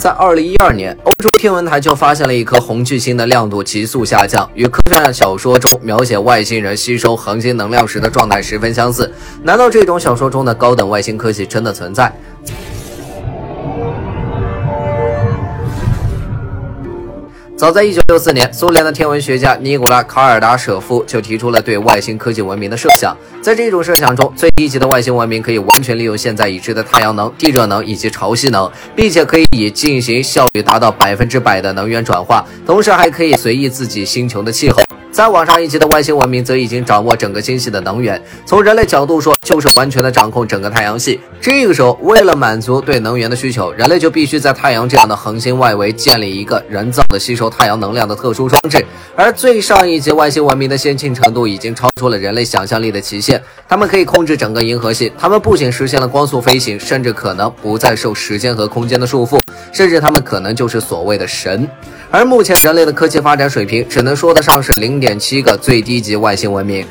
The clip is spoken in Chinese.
在二零一二年，欧洲天文台就发现了一颗红巨星的亮度急速下降，与科幻小说中描写外星人吸收恒星能量时的状态十分相似。难道这种小说中的高等外星科技真的存在？早在一九六四年，苏联的天文学家尼古拉·卡尔达舍夫就提出了对外星科技文明的设想。在这种设想中，最低级的外星文明可以完全利用现在已知的太阳能、地热能以及潮汐能，并且可以以进行效率达到百分之百的能源转化，同时还可以随意自己星球的气候。再往上一级的外星文明则已经掌握整个星系的能源，从人类角度说，就是完全的掌控整个太阳系。这个时候，为了满足对能源的需求，人类就必须在太阳这样的恒星外围建立一个人造的吸收太阳能量的特殊装置。而最上一级外星文明的先进程度已经超出了人类想象力的极限，他们可以控制整个银河系，他们不仅实现了光速飞行，甚至可能不再受时间和空间的束缚，甚至他们可能就是所谓的神。而目前人类的科技发展水平，只能说得上是零点七个最低级外星文明。